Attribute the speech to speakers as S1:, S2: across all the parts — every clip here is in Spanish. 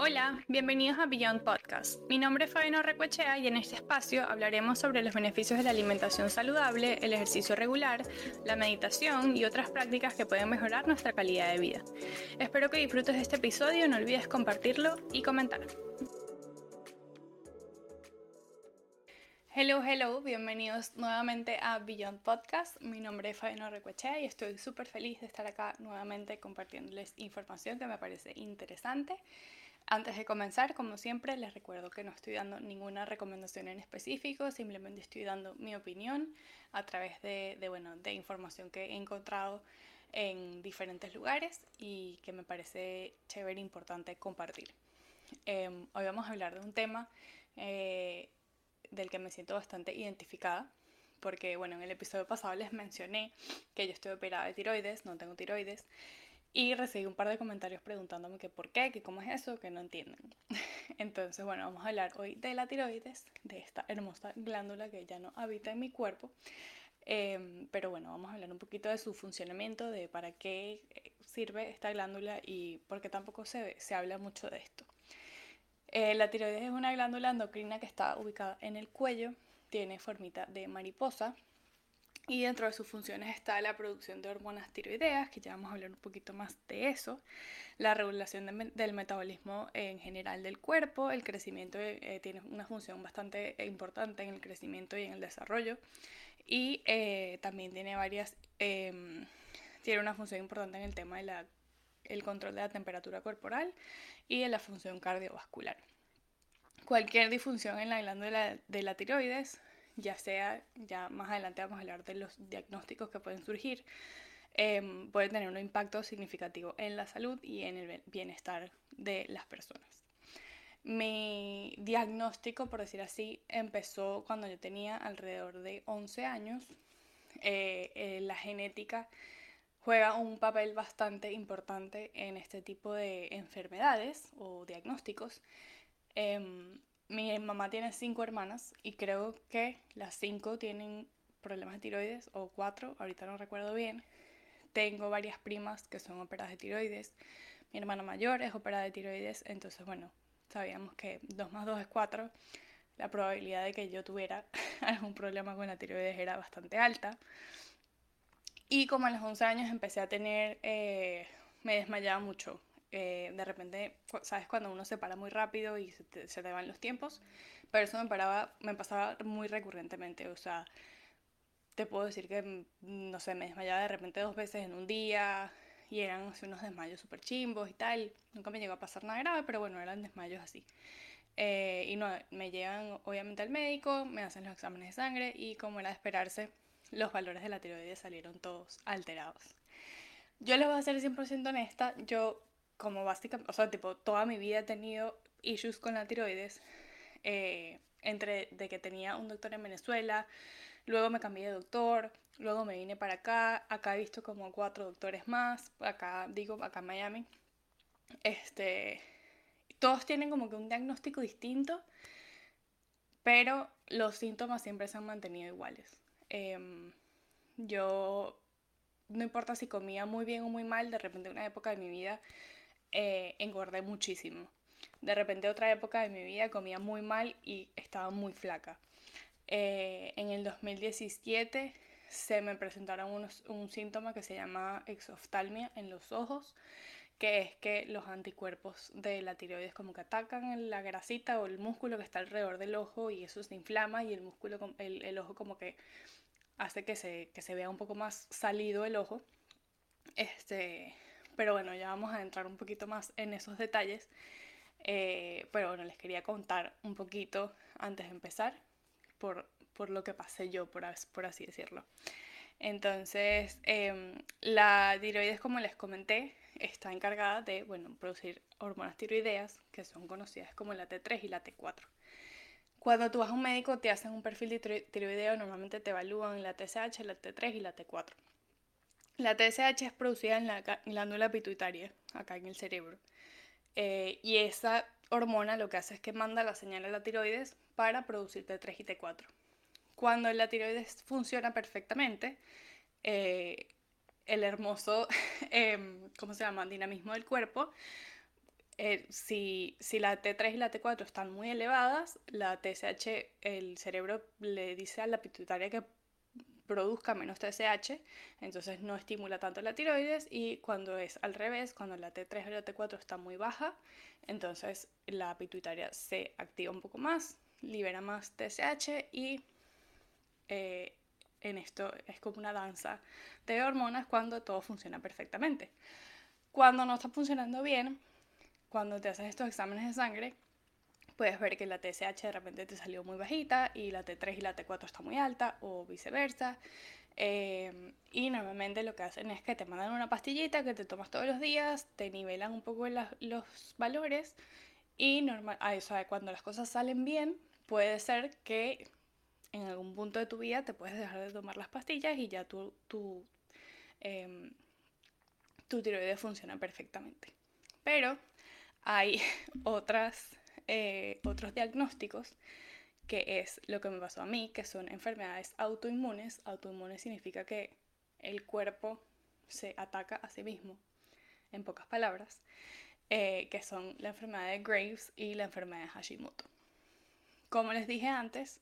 S1: Hola, bienvenidos a Beyond Podcast. Mi nombre es Fabiano Recuechea y en este espacio hablaremos sobre los beneficios de la alimentación saludable, el ejercicio regular, la meditación y otras prácticas que pueden mejorar nuestra calidad de vida. Espero que disfrutes de este episodio, no olvides compartirlo y comentar. Hello, hello, bienvenidos nuevamente a Beyond Podcast. Mi nombre es Fabiano Recuechea y estoy súper feliz de estar acá nuevamente compartiéndoles información que me parece interesante. Antes de comenzar, como siempre, les recuerdo que no estoy dando ninguna recomendación en específico, simplemente estoy dando mi opinión a través de, bueno, de información que he encontrado en diferentes lugares y que me parece chévere e importante compartir. Em, hoy vamos a hablar de un tema eh, del que me siento bastante identificada, porque bueno, en el episodio pasado les mencioné que yo estoy operada de tiroides, no tengo tiroides, y recibí un par de comentarios preguntándome que por qué, que cómo es eso, que no entienden. Entonces, bueno, vamos a hablar hoy de la tiroides, de esta hermosa glándula que ya no habita en mi cuerpo. Em, pero bueno, vamos a hablar un poquito de su funcionamiento, de para qué eh, sirve esta glándula y por qué tampoco se, se habla mucho de esto. Eh, la tiroides es una glándula endocrina que está ubicada en el cuello, tiene formita de mariposa y dentro de sus funciones está la producción de hormonas tiroideas, que ya vamos a hablar un poquito más de eso, la regulación del metabolismo en general del cuerpo, el crecimiento eh, tiene una función bastante importante en el crecimiento y en el desarrollo, y eh, también tiene varias, em, tiene una función importante en el tema del control de la temperatura corporal y en la función cardiovascular. Cualquier disfunción en la glándula de la tiroides ya sea, ya más adelante vamos a hablar de los diagnósticos que pueden surgir, em, puede tener un impacto significativo en la salud y en el bienestar de las personas. Mi diagnóstico, por decir así, empezó cuando yo tenía alrededor de 11 años. Eh, eh, la genética juega un papel bastante importante en este tipo de enfermedades o diagnósticos. Em, mi mamá tiene cinco hermanas y creo que las cinco tienen problemas de tiroides o cuatro, ahorita no recuerdo bien. Tengo varias primas que son operadas de tiroides. Mi hermana mayor es operada de tiroides, entonces bueno, sabíamos que 2 más 2 es 4. La probabilidad de que yo tuviera algún problema con la tiroides era bastante alta. Y como a los 11 años empecé a tener, eh, me desmayaba mucho. Eh, de repente, sabes, cuando uno se para muy rápido y se te, van los tiempos, pero eso me, paraba, me pasaba muy recurrentemente, o sea, te puedo decir que, mm, no sé, me desmayaba de repente dos veces en un día y eran unos desmayos súper chimbos y tal, nunca me llegó a pasar nada grave, pero bueno, eran desmayos así. Eh, y no, me llegan obviamente al médico, me hacen los exámenes de sangre y como era de esperarse, los valores de la tiroides salieron todos alterados. Yo les voy a ser 100% honesta, yo como básicamente, o sea, tipo, toda mi vida he tenido issues con la tiroides. Eh, entre de que tenía un doctor en Venezuela, luego me cambié de doctor, luego me vine para acá, acá he visto como cuatro doctores más, acá digo, acá en Miami. Este, todos tienen como que un diagnóstico distinto, pero los síntomas siempre se han mantenido iguales. Em, yo, no importa si comía muy bien o muy mal, de repente una época de mi vida eh, engordé muchísimo. De repente otra época de mi vida comía muy mal y estaba muy flaca. Eh, en el 2017 se me presentaron un síntoma que se llama exoftalmia en los ojos, que es que los anticuerpos de la tiroides como que atacan la grasita o el músculo que está alrededor del ojo y eso se inflama y el músculo, el, el ojo como que hace que se, que se vea un poco más salido el ojo. Este, pero bueno, ya vamos a entrar un poquito más en esos detalles. Eh, pero bueno, les quería contar un poquito antes de empezar por, por lo que pasé yo, por, por así decirlo. Entonces, em, la tiroides, como les comenté, está encargada de bueno, producir hormonas tiroideas, que son conocidas como la T3 y la T4. Cuando tú vas a un médico, te hacen un perfil de tiroideo, normalmente te evalúan la TSH, la T3 y la T4. La TSH es producida en la glándula pituitaria, acá en el cerebro. Eh, y esa hormona lo que hace es que manda la señal a la tiroides para producir T3 y T4. Cuando la tiroides funciona perfectamente, eh, el hermoso, em, ¿cómo se llama?, dinamismo del cuerpo. Eh, si, si la T3 y la T4 están muy elevadas, la TSH, el cerebro le dice a la pituitaria que produzca menos TSH, entonces no estimula tanto la tiroides y cuando es al revés, cuando la T3 o la T4 está muy baja, entonces la pituitaria se activa un poco más, libera más TSH y eh, en esto es como una danza de hormonas cuando todo funciona perfectamente. Cuando no está funcionando bien, cuando te haces estos exámenes de sangre, puedes ver que la TSH de repente te salió muy bajita y la T3 y la T4 está muy alta o viceversa. Eh, y normalmente lo que hacen es que te mandan una pastillita que te tomas todos los días, te nivelan un poco los valores y normal, a eso, cuando las cosas salen bien, puede ser que en algún punto de tu vida te puedes dejar de tomar las pastillas y ya tu, tu, eh, tu tiroides funciona perfectamente. Pero hay otras eh, otros diagnósticos, que es lo que me pasó a mí, que son enfermedades autoinmunes. Autoinmunes significa que el cuerpo se ataca a sí mismo, en pocas palabras, eh, que son la enfermedad de Graves y la enfermedad de Hashimoto. Como les dije antes,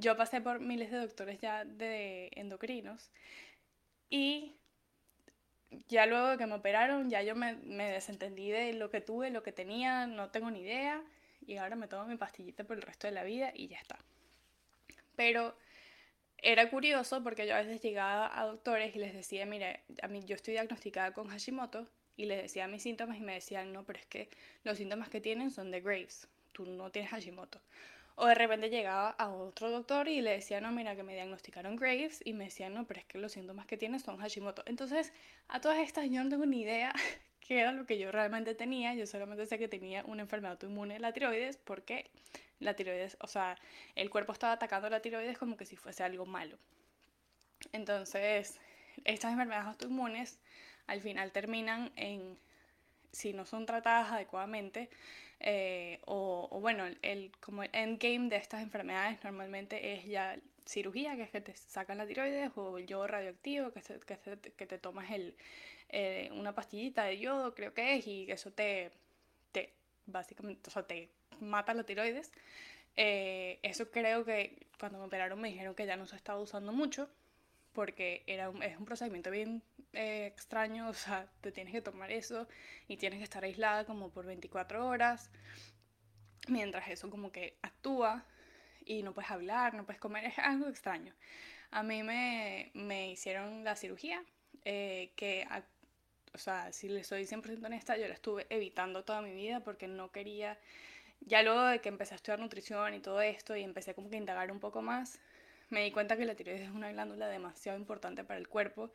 S1: yo pasé por miles de doctores ya de endocrinos y ya luego de que me operaron, ya yo me, me desentendí de lo que tuve, lo que tenía, no tengo ni idea y ahora me tomo mi pastillita por el resto de la vida y ya está. Pero era curioso porque yo a veces llegaba a doctores y les decía, mire, a mí yo estoy diagnosticada con Hashimoto y les decía mis síntomas y me decían, no, pero es que los síntomas que tienen son de Graves, tú no tienes Hashimoto. O de repente llegaba a otro doctor y le decía, no, mira, que me diagnosticaron Graves y me decían, no, pero es que los síntomas que tienes son Hashimoto. Entonces, a todas estas yo no tengo ni idea qué era lo que yo realmente tenía. Yo solamente sé que tenía una enfermedad autoinmune de la tiroides porque la tiroides, o sea, el cuerpo estaba atacando la tiroides como que si fuese algo malo. Entonces, estas enfermedades autoinmunes al final terminan en, si no son tratadas adecuadamente, eh, o, bueno, el, como el endgame de estas enfermedades normalmente es ya cirugía, que es que te sacan la tiroides, o yodo radioactivo, que, que, que te tomas el, eh, una pastillita de yodo, creo que es, y eso te, te básicamente, o sea, te mata la tiroides. Eh, eso creo que cuando me operaron me dijeron que ya no se estaba usando mucho porque era es un procedimiento bien eh, extraño, o sea, te tienes que tomar eso y tienes que estar aislada como por 24 horas, mientras eso como que actúa y no puedes hablar, no puedes comer, es algo extraño. A mí me, me hicieron la cirugía, que o sea, si le soy 100% honesta, yo la estuve evitando toda mi vida porque no quería, ya luego de que empecé a estudiar nutrición y todo esto y empecé como que a indagar un poco más, me di cuenta que la tiroides es una glándula demasiado importante para el cuerpo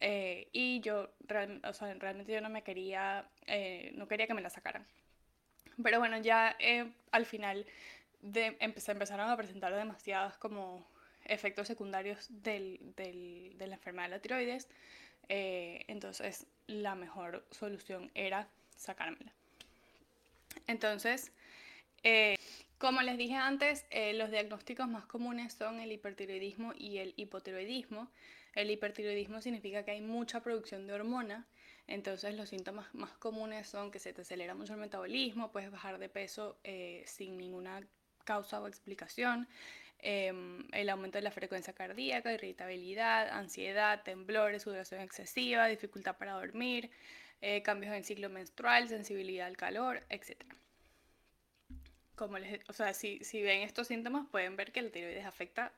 S1: eh, y yo, realmente yo no me quería, eh, no quería que me la sacaran. Pero bueno, ya eh, al final de, empezaron a presentar demasiados como efectos secundarios del, de la enfermedad de la tiroides. Entonces la mejor solución era sacármela. Entonces, como les dije antes, eh, los diagnósticos más comunes son el hipertiroidismo y el hipotiroidismo. El hipertiroidismo significa que hay mucha producción de hormona, entonces los síntomas más comunes son que se te acelera mucho el metabolismo, puedes bajar de peso sin ninguna causa o explicación, Em, el aumento de la frecuencia cardíaca, irritabilidad, ansiedad, temblores, sudoración excesiva, dificultad para dormir, eh, cambios en el ciclo menstrual, sensibilidad al calor, etc. Como les, o sea, si, si ven estos síntomas pueden ver que la tiroides afecta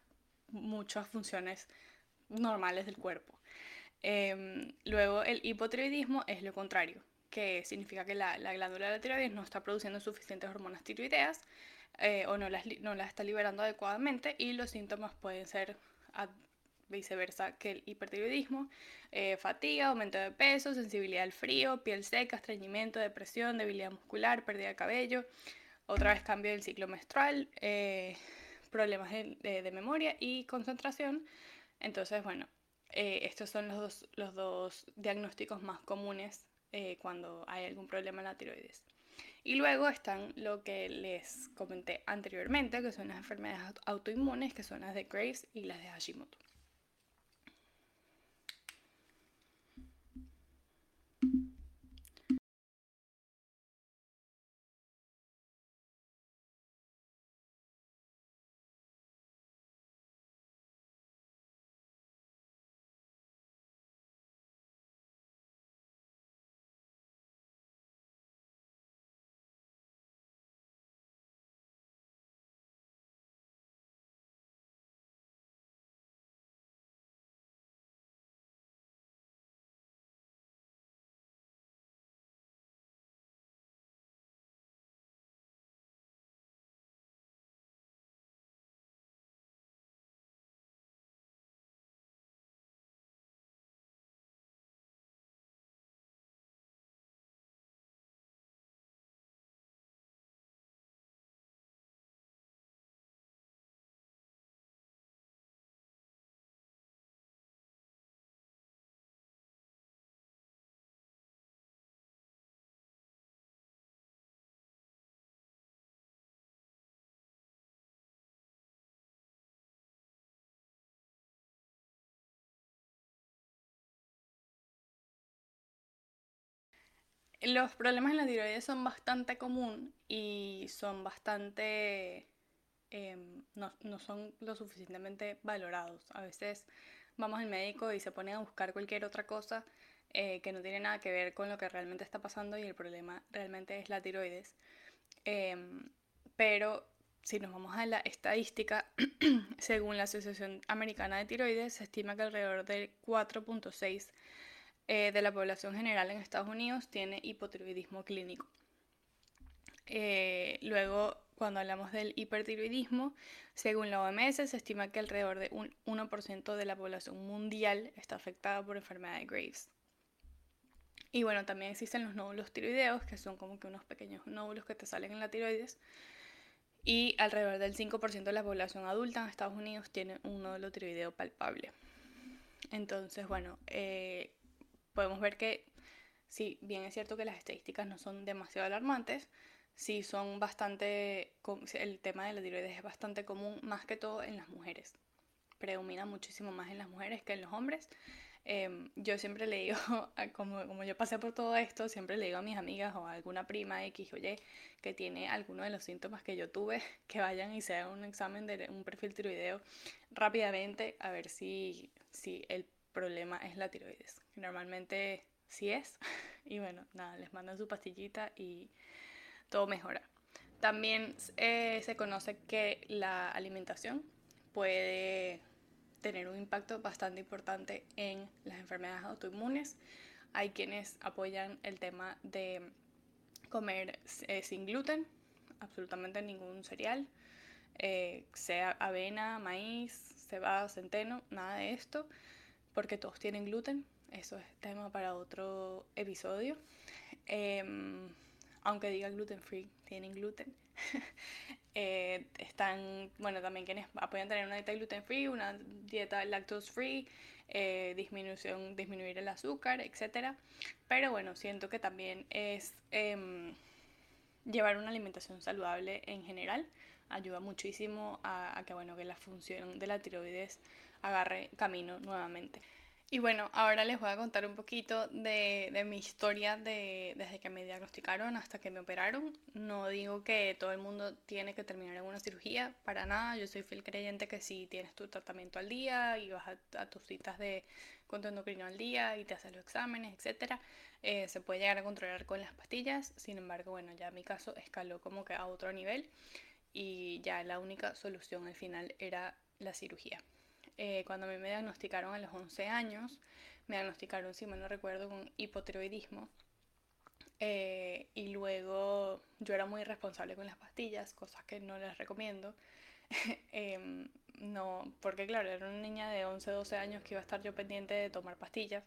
S1: muchas funciones normales del cuerpo. Em, luego el hipotiroidismo es lo contrario, que significa que la, la glándula de la tiroides no está produciendo suficientes hormonas tiroideas eh, o no las, no las está liberando adecuadamente y los síntomas pueden ser viceversa que el hipertiroidismo, eh, fatiga, aumento de peso, sensibilidad al frío, piel seca, estreñimiento, depresión, debilidad muscular, pérdida de cabello, otra vez cambio del ciclo menstrual, eh, problemas de, memoria y concentración. Entonces, bueno, estos son los dos, los dos diagnósticos más comunes cuando hay algún problema en la tiroides. Y luego están lo que les comenté anteriormente, que son las enfermedades autoinmunes, que son las de Graves y las de Hashimoto. Los problemas en la tiroides son bastante común y son bastante... Em, no, no, son lo suficientemente valorados. A veces vamos al médico y se pone a buscar cualquier otra cosa eh, que no tiene nada que ver con lo que realmente está pasando y el problema realmente es la tiroides. Em, pero si nos vamos a la estadística, según la Asociación Americana de Tiroides, se estima que alrededor del 4.6 eh, de la población general en Estados Unidos tiene hipotiroidismo clínico. Eh, luego, cuando hablamos del hipertiroidismo, según la OMS, se estima que alrededor de un 1% de la población mundial está afectada por enfermedad de Graves. Y bueno, también existen los nódulos tiroideos, que son como que unos pequeños nódulos que te salen en la tiroides. Y alrededor del 5% de la población adulta en Estados Unidos tiene un nódulo tiroideo palpable. Entonces, bueno, eh, podemos ver que, si bien es cierto que las estadísticas no son demasiado alarmantes, sí son bastante, el tema de la tiroides es bastante común, más que todo en las mujeres. Predomina muchísimo más en las mujeres que en los hombres. Em, yo siempre le digo, como, como yo pasé por todo esto, siempre le digo a mis amigas o a alguna prima X o Y que tiene alguno de los síntomas que yo tuve, que vayan y se hagan un examen de un perfil tiroideo rápidamente a ver si, si el problema es la tiroides. Normalmente sí es. Y bueno, nada, les mandan su pastillita y todo mejora. También eh, se conoce que la alimentación puede tener un impacto bastante importante en las enfermedades autoinmunes. Hay quienes apoyan el tema de comer eh, sin gluten, absolutamente ningún cereal, eh, sea avena, maíz, cebada, centeno, nada de esto porque todos tienen gluten. Eso es tema para otro episodio. Em, aunque diga gluten free, tienen gluten. Eh, están, bueno, también quienes apoyan tener una dieta gluten free, una dieta lactose free, eh, disminución, disminuir el azúcar, etc. Pero bueno, siento que también es em, llevar una alimentación saludable en general. Ayuda muchísimo a, a que, bueno, que la función de la tiroides agarre camino nuevamente. Y bueno, ahora les voy a contar un poquito de, mi historia de, desde que me diagnosticaron hasta que me operaron. No digo que todo el mundo tiene que terminar en una cirugía, para nada. Yo soy fiel creyente que si tienes tu tratamiento al día y vas a, tus citas de control endocrino al día y te haces los exámenes, etc., eh, se puede llegar a controlar con las pastillas. Sin embargo, bueno, ya mi caso escaló como que a otro nivel y ya la única solución al final era la cirugía. Eh, cuando a mí me diagnosticaron a los 11 años, me diagnosticaron, si mal no recuerdo, con hipotiroidismo. Eh, y luego yo era muy irresponsable con las pastillas, cosas que no les recomiendo. Em, no, porque claro, era una niña de 11, 12 años que iba a estar yo pendiente de tomar pastillas.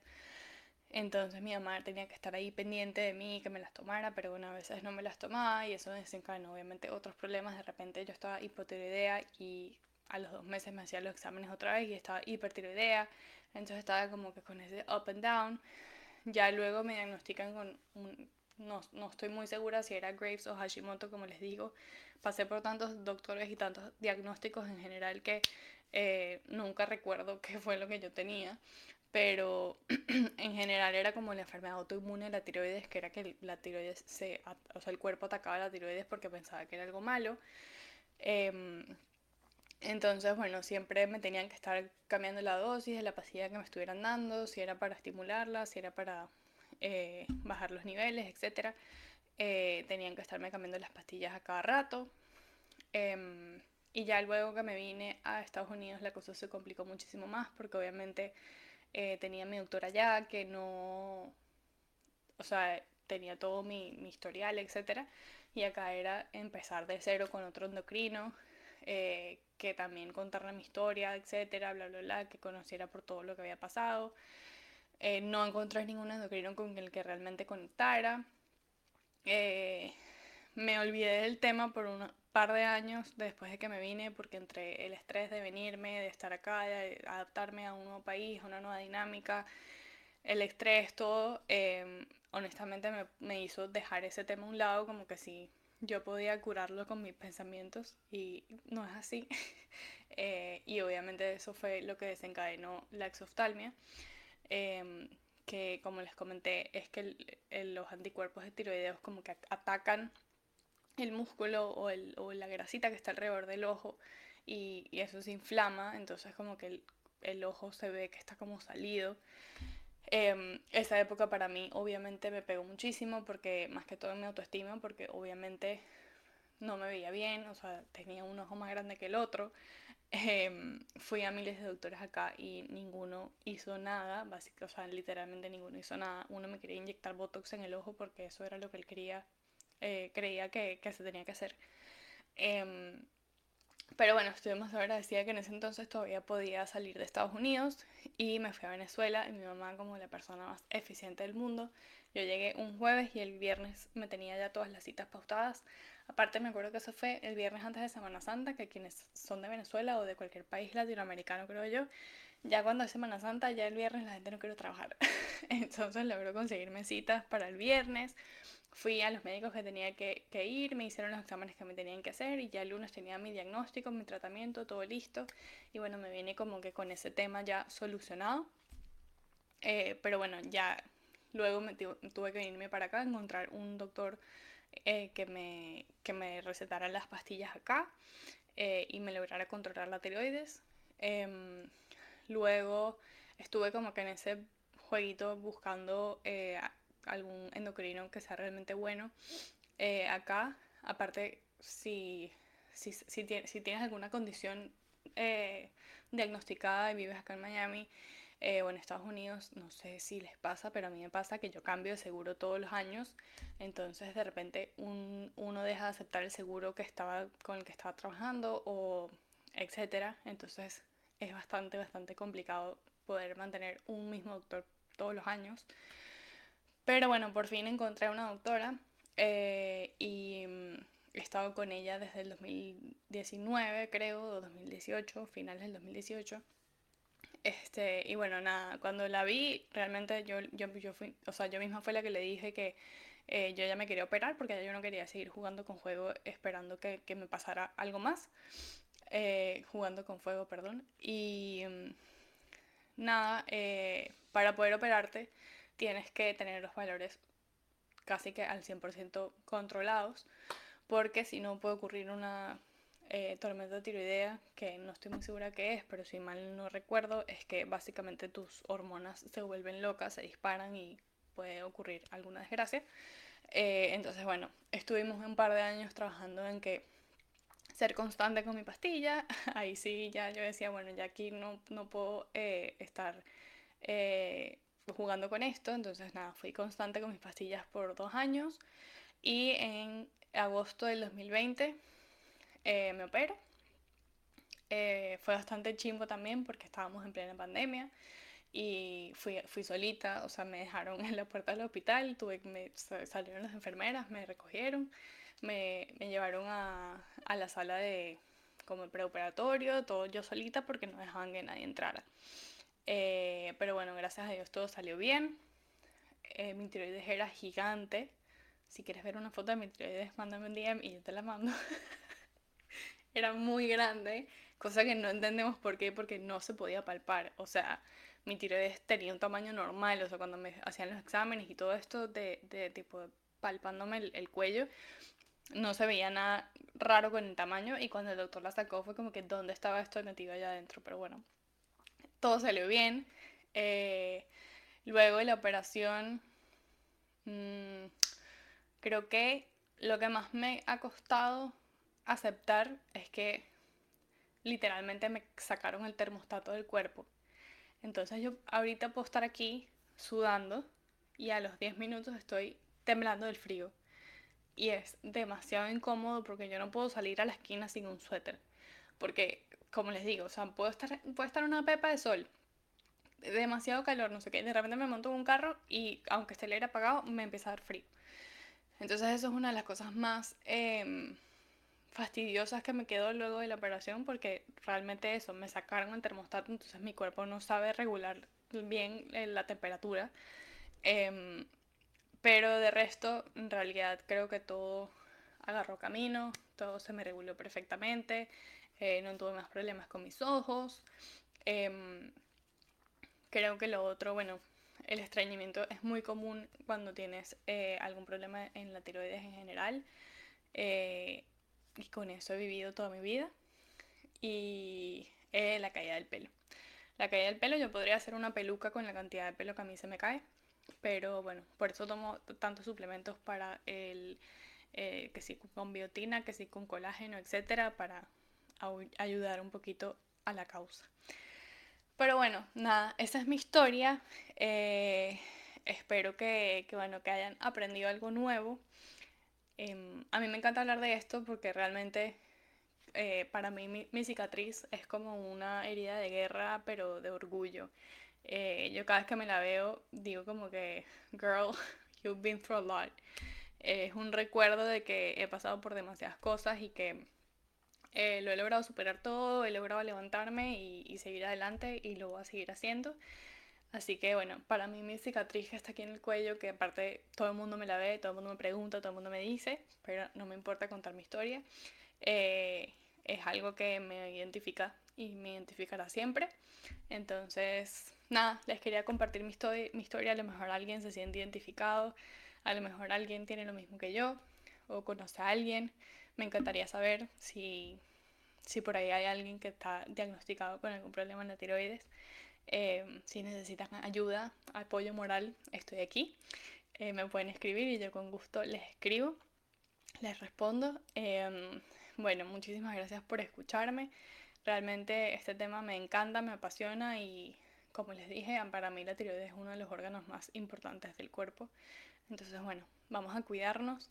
S1: Entonces mi mamá tenía que estar ahí pendiente de mí, que me las tomara, pero bueno, a veces no me las tomaba y eso desencadenó obviamente otros problemas. De repente yo estaba hipotiroidea y a los dos meses me hacía los exámenes otra vez y estaba hipertiroidea, entonces estaba como que con ese up and down. Ya luego me diagnostican con un, no, no estoy muy segura si era Graves o Hashimoto, como les digo. Pasé por tantos doctores y tantos diagnósticos en general que eh, nunca recuerdo qué fue lo que yo tenía, pero en general era como la enfermedad autoinmune de la tiroides, que era que la tiroides se, o sea, el cuerpo atacaba la tiroides porque pensaba que era algo malo. Eh, entonces, bueno, siempre me tenían que estar cambiando la dosis de la pastilla que me estuvieran dando, si era para estimularla, si era para eh, bajar los niveles, etc. Eh, tenían que estarme cambiando las pastillas a cada rato. Em, y ya luego que me vine a Estados Unidos la cosa se complicó muchísimo más porque obviamente eh, tenía mi doctora allá que no, o sea, tenía todo mi, mi historial, etc. Y acá era empezar de cero con otro endocrino eh, que también contarle mi historia, etcétera, bla, bla, bla, que conociera por todo lo que había pasado. Eh, no encontré ningún endocrino con el que realmente conectara. Eh, me olvidé del tema por un par de años después de que me vine, porque entre el estrés de venirme, de estar acá, de adaptarme a un nuevo país, a una nueva dinámica, el estrés, todo, honestamente me, me, hizo dejar ese tema a un lado, como que sí, yo podía curarlo con mis pensamientos y no es así. Eh, y obviamente eso fue lo que desencadenó la exoftalmia, em, que como les comenté es que los anticuerpos de tiroideos como que atacan el músculo o, el, o, la grasita que está alrededor del ojo y, y eso se inflama, entonces como que el, el, ojo se ve que está como salido. Eh, esa época para mí obviamente me pegó muchísimo porque más que todo en mi autoestima, porque obviamente no me veía bien, o sea, tenía un ojo más grande que el otro. Eh, fui a miles de doctores acá y ninguno hizo nada, básicamente, o sea, literalmente ninguno hizo nada. Uno me quería inyectar Botox en el ojo porque eso era lo que él quería, eh, creía que, que, se tenía que hacer. Eh, pero bueno, estoy más agradecida que en ese entonces todavía podía salir de Estados Unidos y me fui a Venezuela y mi mamá como la persona más eficiente del mundo. Yo llegué un jueves y el viernes me tenía ya todas las citas pautadas. Aparte me acuerdo que eso fue el viernes antes de Semana Santa, que quienes son de Venezuela o de cualquier país latinoamericano creo yo, ya cuando es Semana Santa, ya el viernes la gente no quiere trabajar. Entonces logró conseguirme citas para el viernes fui a los médicos que tenía que, ir, me hicieron los exámenes que me tenían que hacer y ya el lunes tenía mi diagnóstico, mi tratamiento, todo listo. Y bueno, me vine como que con ese tema ya solucionado. Eh, pero bueno, ya luego me tuve que venirme para acá, encontrar un doctor eh, que, me, que me recetara las pastillas acá eh, y me lograra controlar la tiroides. Em, luego estuve como que en ese jueguito buscando algún endocrino que sea realmente bueno. Eh, acá, aparte, si, si, si, si, tienes alguna condición eh, diagnosticada y vives acá en Miami eh, o en Estados Unidos, no sé si les pasa, pero a mí me pasa que yo cambio de seguro todos los años, entonces de repente un, uno deja de aceptar el seguro que estaba, con el que estaba trabajando o etcétera, entonces es bastante, bastante complicado poder mantener un mismo doctor todos los años. Pero bueno, por fin encontré una doctora eh, y mm, he estado con ella desde el 2019, creo, o 2018, finales del 2018. Este, y bueno, nada, cuando la vi, realmente yo, yo, yo fui, o sea, yo misma fue la que le dije que eh, yo ya me quería operar porque yo no quería seguir jugando con fuego esperando que, que me pasara algo más. Eh, jugando con fuego, perdón. Y mm, nada, para poder operarte tienes que tener los valores casi que al 100% controlados, porque si no puede ocurrir una eh, tormenta tiroidea, que no estoy muy segura qué es, pero si mal no recuerdo, es que básicamente tus hormonas se vuelven locas, se disparan y puede ocurrir alguna desgracia. Eh, entonces, bueno, estuvimos un par de años trabajando en que ser constante con mi pastilla, ahí sí ya yo decía, bueno, ya aquí no, no puedo eh, estar jugando con esto, entonces nada, fui constante con mis pastillas por dos años y en agosto del 2020 eh, me opero. Eh, fue bastante chimbo también porque estábamos en plena pandemia y fui, fui solita, o sea, me dejaron en la puerta del hospital, tuve, me, salieron las enfermeras, me recogieron, me, me llevaron a, a, la sala de como preoperatorio, todo yo solita porque no dejaban que nadie entrara. Eh, pero bueno, gracias a Dios todo salió bien. Eh, mi tiroides era gigante. Si quieres ver una foto de mi tiroides, mándame un DM y yo te la mando. era muy grande, cosa que no entendemos por qué, porque no se podía palpar. O sea, mi tiroides tenía un tamaño normal, o sea, cuando me hacían los exámenes y todo esto de, tipo palpándome el, el, cuello, no se veía nada raro con el tamaño y cuando el doctor la sacó fue como que dónde estaba esto metido allá adentro, pero bueno, todo salió bien. Eh, luego de la operación, mm, creo que lo que más me ha costado aceptar es que literalmente me sacaron el termostato del cuerpo. Entonces yo ahorita puedo estar aquí sudando y a los 10 minutos estoy temblando del frío. Y es demasiado incómodo porque yo no puedo salir a la esquina sin un suéter. Porque como les digo, o sea, puedo estar, puedo estar una pepa de sol, demasiado calor, no sé qué, de repente me monto en un carro y aunque esté el aire apagado, me empieza a dar frío. Entonces eso es una de las cosas más em, fastidiosas que me quedó luego de la operación porque realmente eso, me sacaron el termostato, entonces mi cuerpo no sabe regular bien eh, la temperatura. Em, pero de resto, en realidad creo que todo agarró camino, todo se me reguló perfectamente. Eh, no tuve más problemas con mis ojos. Em, creo que lo otro, bueno, el estreñimiento es muy común cuando tienes eh, algún problema en la tiroides en general. Eh, y con eso he vivido toda mi vida. Y la caída del pelo. La caída del pelo, yo podría hacer una peluca con la cantidad de pelo que a mí se me cae. Pero bueno, por eso tomo tantos suplementos para el, que sí con biotina, que sí con colágeno, etcétera, para ayudar un poquito a la causa. Pero bueno, nada, esa es mi historia. Eh, espero que, bueno, que hayan aprendido algo nuevo. Em, a mí me encanta hablar de esto porque realmente eh, para mí mi, cicatriz es como una herida de guerra, pero de orgullo. Eh, yo cada vez que me la veo digo como que, girl, you've been through a lot. es un recuerdo de que he pasado por demasiadas cosas y que eh, lo he logrado superar todo, he logrado levantarme y, seguir adelante y lo voy a seguir haciendo. Así que bueno, para mí mi cicatriz está aquí en el cuello, que aparte todo el mundo me la ve, todo el mundo me pregunta, todo el mundo me dice, pero no me importa contar mi historia. Eh, es algo que me identifica y me identificará siempre. Entonces, nada, les quería compartir mi, mi historia. A lo mejor alguien se siente identificado, a lo mejor alguien tiene lo mismo que yo o conoce a alguien. Me encantaría saber si, por ahí hay alguien que está diagnosticado con algún problema en la tiroides. Eh, si necesitan ayuda, apoyo moral, estoy aquí. Eh, me pueden escribir y yo con gusto les escribo, les respondo. Em, bueno, muchísimas gracias por escucharme. Realmente este tema me encanta, me apasiona y como les dije, para mí la tiroides es uno de los órganos más importantes del cuerpo. Entonces, bueno, vamos a cuidarnos.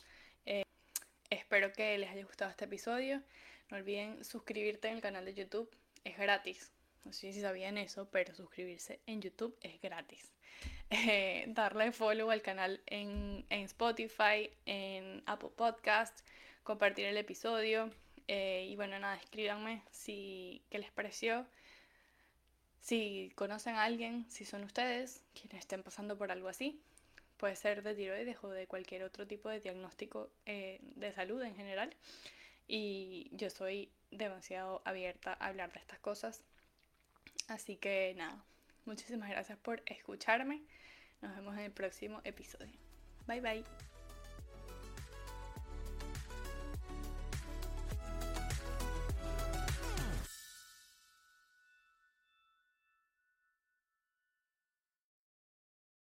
S1: Espero que les haya gustado este episodio. No olviden suscribirte en el canal de YouTube. Es gratis. No sé si sabían eso, pero suscribirse en YouTube es gratis. Eh, darle follow al canal en, Spotify, en Apple Podcast, compartir el episodio. Eh, y bueno, nada, escríbanme si qué les pareció. Si conocen a alguien, si son ustedes quienes estén pasando por algo así, puede ser de tiroides o de cualquier otro tipo de diagnóstico eh, de salud en general. Y yo soy demasiado abierta a hablar de estas cosas. Así que nada, muchísimas gracias por escucharme. Nos vemos en el próximo episodio. Bye bye.